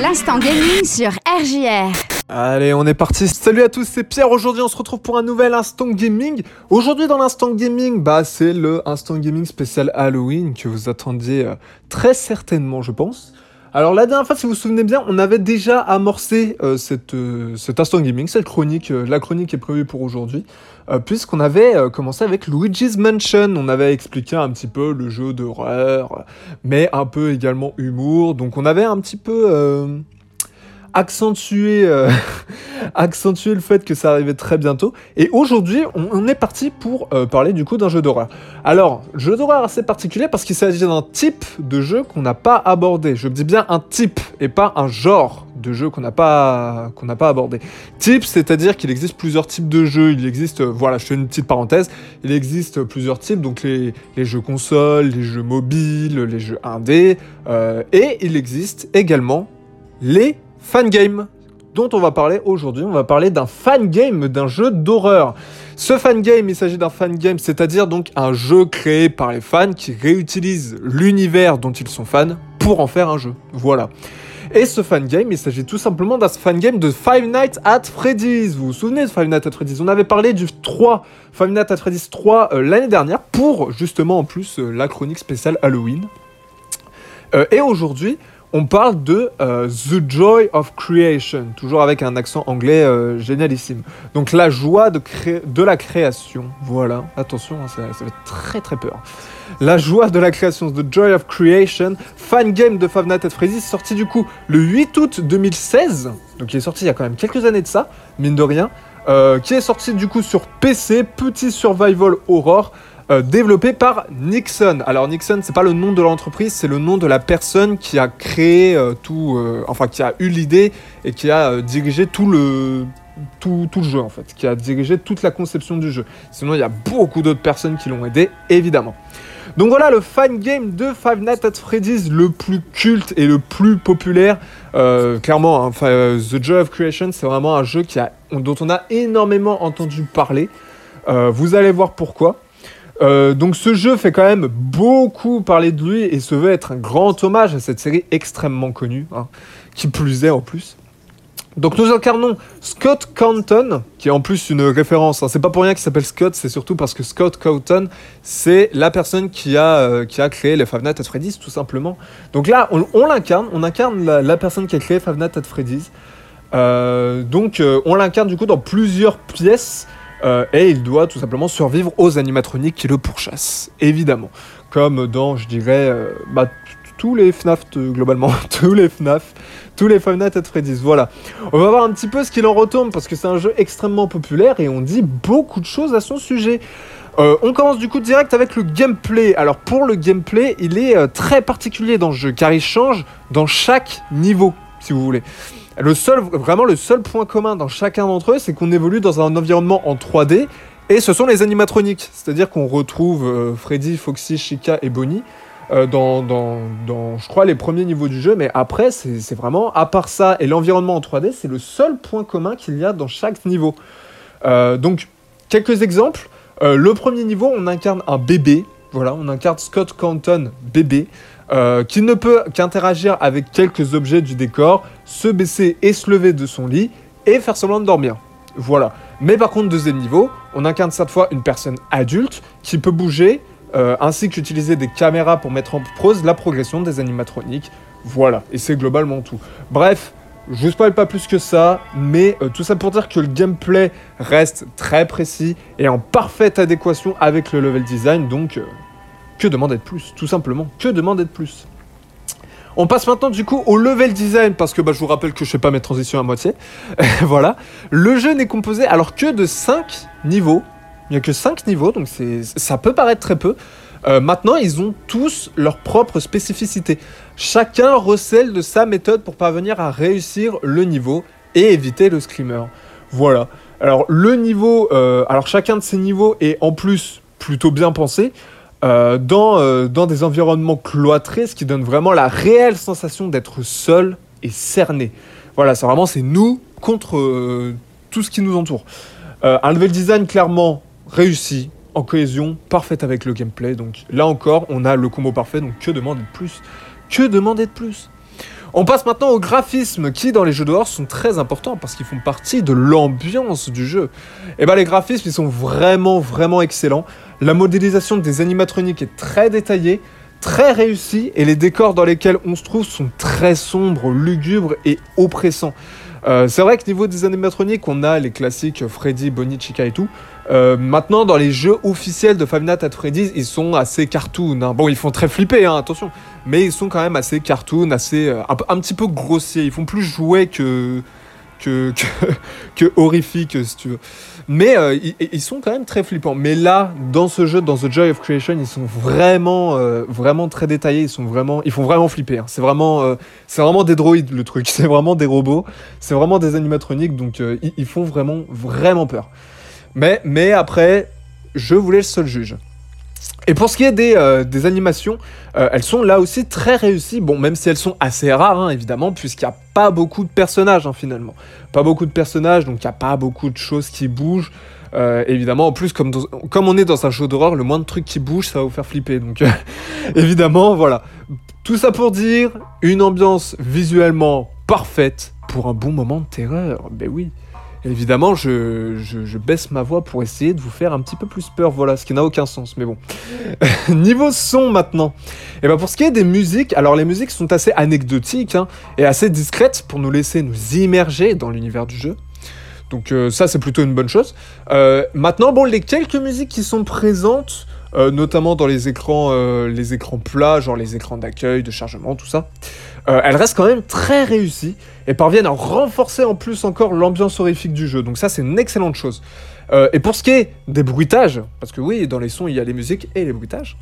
L'instant gaming sur RJR. Allez, on est parti. Salut à tous, c'est Pierre. Aujourd'hui, on se retrouve pour un nouvel instant gaming. Aujourd'hui, dans l'instant gaming, bah, c'est le instant gaming spécial Halloween que vous attendiez euh, très certainement, je pense. Alors la dernière fois, si vous vous souvenez bien, on avait déjà amorcé euh, cette, euh, cet instant gaming, cette chronique. euh, la chronique est prévue pour aujourd'hui, euh, puisqu'on avait commencé avec Luigi's Mansion. On avait expliqué un petit peu le jeu d'horreur, mais un peu également humour. Donc on avait un petit peu accentué, euh, accentué le fait que ça arrivait très bientôt. Et aujourd'hui, on, est parti pour euh, parler du coup d'un jeu d'horreur. Alors, jeu d'horreur assez particulier parce qu'il s'agit d'un type de jeu qu'on n'a pas abordé. Je dis bien un type et pas un genre de jeu qu'on n'a pas abordé. Type, c'est-à-dire qu'il existe plusieurs types de jeux. Il existe, euh, voilà, je fais une petite parenthèse. Il existe plusieurs types, donc les, jeux consoles, les jeux mobiles, les jeux indés, et il existe également les fangames dont on va parler aujourd'hui. On va parler d'un fangame, d'un jeu d'horreur. Ce fangame, il s'agit d'un fangame, c'est-à-dire donc un jeu créé par les fans qui réutilise l'univers dont ils sont fans pour en faire un jeu. Voilà. Et ce fangame, il s'agit tout simplement d'un fangame de Five Nights at Freddy's. Vous vous souvenez de Five Nights at Freddy's? On avait parlé du 3, Five Nights at Freddy's 3 euh, l'année dernière pour justement en plus euh, la chronique spéciale Halloween. Euh, et aujourd'hui, on parle de euh, The Joy of Creation, toujours avec un accent anglais euh, génialissime. Donc la joie de, la création, voilà, attention, hein, ça, ça fait très très peur. La joie de la création, The Joy of Creation, fan game de Five Nights at sorti du coup le 8 août 2016, donc il est sorti il y a quand même quelques années de ça, mine de rien, euh, qui est sorti du coup sur PC, petit survival horror, euh, développé par Nixon. Alors Nixon, c'est pas le nom de l'entreprise, c'est le nom de la personne qui a créé euh, tout, euh, enfin qui a eu l'idée et qui a dirigé tout le tout, tout le jeu en fait, qui a dirigé toute la conception du jeu. Sinon, il y a beaucoup d'autres personnes qui l'ont aidé, évidemment. Donc voilà le fan game de Five Nights at Freddy's le plus culte et le plus populaire. Clairement, hein, The Joy of Creation, c'est vraiment un jeu qui a, dont on a énormément entendu parler. Vous allez voir pourquoi. Euh, donc ce jeu fait quand même beaucoup parler de lui et se veut être un grand hommage à cette série extrêmement connue, hein, qui plus est en plus. Donc nous incarnons Scott Canton, qui est en plus une référence. hein. C'est pas pour rien qu'il s'appelle Scott, c'est surtout parce que Scott Canton, c'est la personne qui a, euh, qui a créé les Five at Freddy's, tout simplement. Donc là, on, l'incarne, on incarne la, personne qui a créé Five Nights at Freddy's. Euh, donc on l'incarne du coup dans plusieurs pièces. Euh, et il doit tout simplement survivre aux animatroniques qui le pourchassent, évidemment. Comme dans, je dirais, euh, bah, tous les FNAF, globalement, tous les FNAF, tous les Five Nights Freddy's, voilà. On va voir un petit peu ce qu'il en retourne, parce que c'est un jeu extrêmement populaire et on dit beaucoup de choses à son sujet. Euh, on commence du coup direct avec le gameplay. Alors pour le gameplay, il est très particulier dans le jeu, car il change dans chaque niveau, si vous voulez. Le seul, vraiment le seul point commun dans chacun d'entre eux, c'est qu'on évolue dans un environnement en 3D, et ce sont les animatroniques. C'est-à-dire qu'on retrouve euh, Freddy, Foxy, Chica et Bonnie euh, dans, je crois, les premiers niveaux du jeu, mais après, c'est vraiment, à part ça et l'environnement en 3D, c'est le seul point commun qu'il y a dans chaque niveau. Euh, donc, quelques exemples. Le premier niveau, on incarne un bébé. Voilà, on incarne Scott Canton, bébé, euh, qui ne peut qu'interagir avec quelques objets du décor, se baisser et se lever de son lit, et faire semblant de dormir. Voilà. Mais par contre, deuxième niveau, on incarne cette fois une personne adulte qui peut bouger, euh, ainsi qu'utiliser des caméras pour mettre en pause la progression des animatroniques. Voilà. Et c'est globalement tout. Bref, je vous spoil pas plus que ça, mais euh, tout ça pour dire que le gameplay reste très précis et en parfaite adéquation avec le level design, donc euh, que demander de plus Tout simplement, que demander de plus on passe maintenant du coup au level design parce que bah, je vous rappelle que je fais pas mes transitions à moitié. voilà. Le jeu n'est composé alors que de 5 niveaux. Il n'y a que 5 niveaux, donc ça peut paraître très peu. Euh, maintenant, ils ont tous leur propre spécificité. Chacun recèle de sa méthode pour parvenir à réussir le niveau et éviter le screamer. Voilà. Alors le niveau, euh, alors chacun de ces niveaux est en plus plutôt bien pensé. euh, dans, dans des environnements cloîtrés, ce qui donne vraiment la réelle sensation d'être seul et cerné. Voilà, c'est vraiment c'est nous contre tout ce qui nous entoure. Un level design clairement réussi, en cohésion, parfaite avec le gameplay. Donc là encore, on a le combo parfait. Donc que demander de plus? Que demander de plus? On passe maintenant aux graphismes qui dans les jeux d'horreur sont très importants parce qu'ils font partie de l'ambiance du jeu. Et bah les graphismes ils sont vraiment vraiment excellents. La modélisation des animatroniques est très détaillée, très réussie et les décors dans lesquels on se trouve sont très sombres, lugubres et oppressants. Euh, c'est vrai que niveau des animatroniques, on a les classiques Freddy, Bonnie, Chica et tout. Euh, maintenant, dans les jeux officiels de Five Nights at Freddy's, ils sont assez cartoon. hein. Bon, ils font très flipper, hein, attention. Mais ils sont quand même assez cartoon, assez euh, un, petit peu grossiers. Ils font plus jouer que que, que, que horrifique, si tu veux. Mais euh, ils, sont quand même très flippants. Mais là, dans ce jeu, dans The Joy of Creation, ils sont vraiment, vraiment très détaillés. Ils sont vraiment, ils font vraiment flipper. hein. C'est vraiment, vraiment des droïdes le truc. C'est vraiment des robots. C'est vraiment des animatroniques. Donc ils font vraiment, vraiment peur. Mais, après, je voulais le seul juge. Et pour ce qui est des, euh, des animations, euh, elles sont là aussi très réussies. Bon, même si elles sont assez rares, hein, évidemment, puisqu'il n'y a pas beaucoup de personnages, hein, finalement. Pas beaucoup de personnages, donc il n'y a pas beaucoup de choses qui bougent. Euh, évidemment, en plus, comme, comme on est dans un jeu d'horreur, le moins de trucs qui bougent, ça va vous faire flipper. Donc, évidemment, voilà. Tout ça pour dire, une ambiance visuellement parfaite pour un bon moment de terreur. Ben oui. Évidemment, je, baisse ma voix pour essayer de vous faire un petit peu plus peur, voilà, ce qui n'a aucun sens, mais bon. Niveau son maintenant. Et ben pour ce qui est des musiques, alors les musiques sont assez anecdotiques hein, et assez discrètes pour nous laisser nous immerger dans l'univers du jeu. Donc euh, ça c'est plutôt une bonne chose. Euh, maintenant, bon, les quelques musiques qui sont présentes, euh, notamment dans les écrans, euh, les écrans plats, genre les écrans d'accueil, de chargement, tout ça, euh, elles restent quand même très réussies et parviennent à renforcer en plus encore l'ambiance horrifique du jeu. Donc ça c'est une excellente chose. Et pour ce qui est des bruitages, parce que oui, dans les sons il y a les musiques et les bruitages.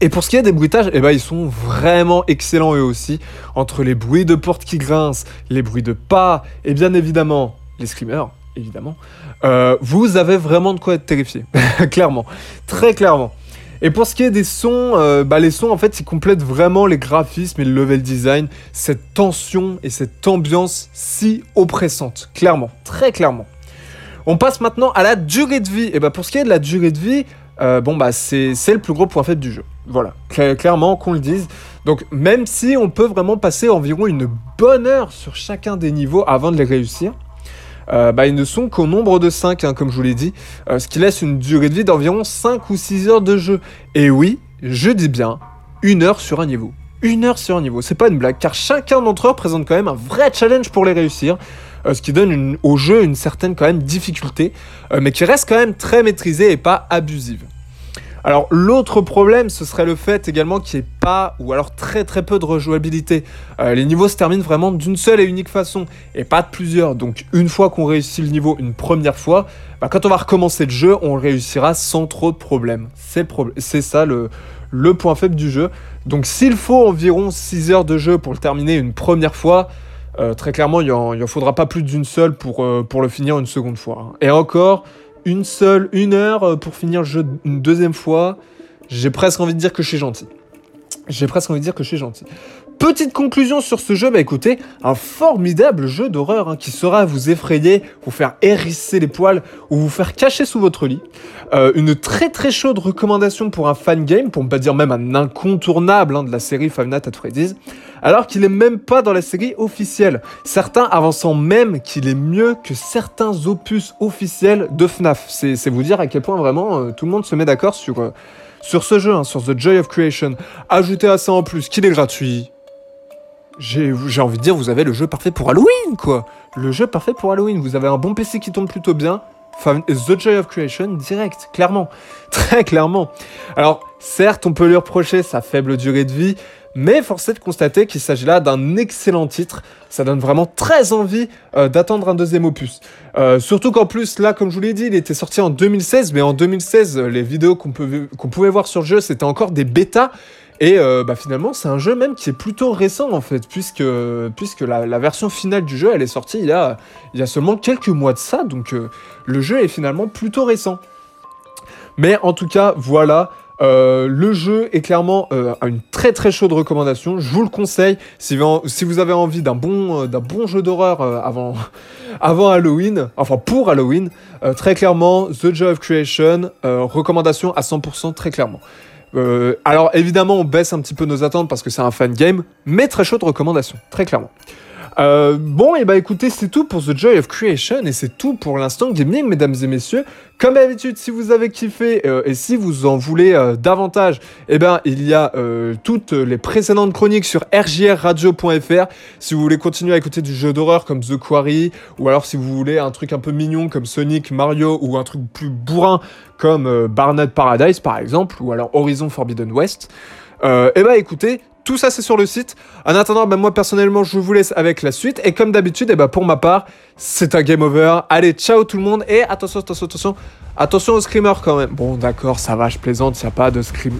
Et pour ce qui est des bruitages, eh ben, ils sont vraiment excellents eux aussi. Entre les bruits de portes qui grincent, les bruits de pas, et bien évidemment les screamers, évidemment, euh, vous avez vraiment de quoi être terrifié. clairement. Très clairement. Et pour ce qui est des sons, euh, bah, les sons en fait ils complètent vraiment les graphismes et le level design, cette tension et cette ambiance si oppressante. Clairement, très clairement. On passe maintenant à la durée de vie. Et bah pour ce qui est de la durée de vie, euh, bon bah c'est le plus gros point faible du jeu. Voilà, Cla- clairement qu'on le dise. Donc même si on peut vraiment passer environ une bonne heure sur chacun des niveaux avant de les réussir, euh, bah, ils ne sont qu'au nombre de 5, comme je vous l'ai dit, euh, ce qui laisse une durée de vie d'environ 5 ou 6 heures de jeu. Et oui, je dis bien, une heure sur un niveau. Une heure sur un niveau, c'est pas une blague, car chacun d'entre eux présente quand même un vrai challenge pour les réussir, euh, ce qui donne au jeu une certaine quand même difficulté, mais qui reste quand même très maîtrisée et pas abusive. Alors l'autre problème, ce serait le fait également qu'il n'y ait pas, ou alors très très peu de rejouabilité. Euh, les niveaux se terminent vraiment d'une seule et unique façon, et pas de plusieurs. Donc une fois qu'on réussit le niveau une première fois, bah, quand on va recommencer le jeu, on réussira sans trop de problèmes. C'est ça le, point faible du jeu. Donc s'il faut environ 6 heures de jeu pour le terminer une première fois, euh, très clairement, il en, il en faudra pas plus d'une seule pour, euh, le finir une seconde fois. hein. Et encore, une seule, une heure euh, pour finir le jeu une deuxième fois, j'ai presque envie de dire que je suis gentil. J'ai presque envie de dire que je suis gentil. Petite conclusion sur ce jeu, bah écoutez, un formidable jeu d'horreur hein, qui saura vous effrayer, vous faire hérisser les poils ou vous faire cacher sous votre lit. Euh, une très très chaude recommandation pour un fan game, pour ne pas dire même un incontournable hein, de la série Five Nights at Freddy's, alors qu'il est même pas dans la série officielle. Certains avançant même qu'il est mieux que certains opus officiels de FNAF. C'est vous dire à quel point vraiment euh, tout le monde se met d'accord sur, euh, sur ce jeu, hein, sur The Joy of Creation. Ajoutez à ça en plus qu'il est gratuit. J'ai envie de dire, vous avez le jeu parfait pour Halloween, quoi. Le jeu parfait pour Halloween. Vous avez un bon PC qui tombe plutôt bien. The Joy of Creation direct, clairement. Très clairement. Alors, certes, on peut lui reprocher sa faible durée de vie, mais force est de constater qu'il s'agit là d'un excellent titre. Ça donne vraiment très envie euh, d'attendre un deuxième opus. Euh, surtout qu'en plus, là, comme je vous l'ai dit, il était sorti en 2016, mais en 2016, euh, les vidéos qu'on pouvait voir sur le jeu, c'était encore des bêtas. Et euh, bah, finalement, c'est un jeu même qui est plutôt récent en fait, puisque, puisque la, version finale du jeu, elle est sortie il y a, seulement quelques mois de ça, donc euh, le jeu est finalement plutôt récent. Mais en tout cas, voilà. euh, le jeu est clairement euh, une très très chaude recommandation. Je vous le conseille si, vous- si vous avez envie d'un bon, bon jeu d'horreur avant, avant Halloween, enfin pour Halloween. très clairement, The Joy of Creation, recommandation à 100% très clairement. Euh, alors évidemment, on baisse un petit peu nos attentes parce que c'est un fan game, mais très chaude recommandation, très clairement. Euh, bon, et bah écoutez, c'est tout pour The Joy of Creation et c'est tout pour l'instant gaming, mesdames et messieurs. Comme d'habitude, si vous avez kiffé euh, et si vous en voulez euh, davantage, eh ben il y a toutes les précédentes chroniques sur rjrradio.fr. Si vous voulez continuer à écouter du jeu d'horreur comme The Quarry, ou alors si vous voulez un truc un peu mignon comme Sonic, Mario, ou un truc plus bourrin comme Barnett Paradise par exemple, ou alors Horizon Forbidden West. Euh, eh ben écoutez, tout ça c'est sur le site. En attendant, ben, moi personnellement, je vous laisse avec la suite. Et comme d'habitude, eh ben, pour ma part, c'est un game over. Allez, ciao tout le monde. Et attention, attention, attention. Attention aux screamers quand même. Bon, d'accord, ça va, je plaisante, il n'y a pas de scream.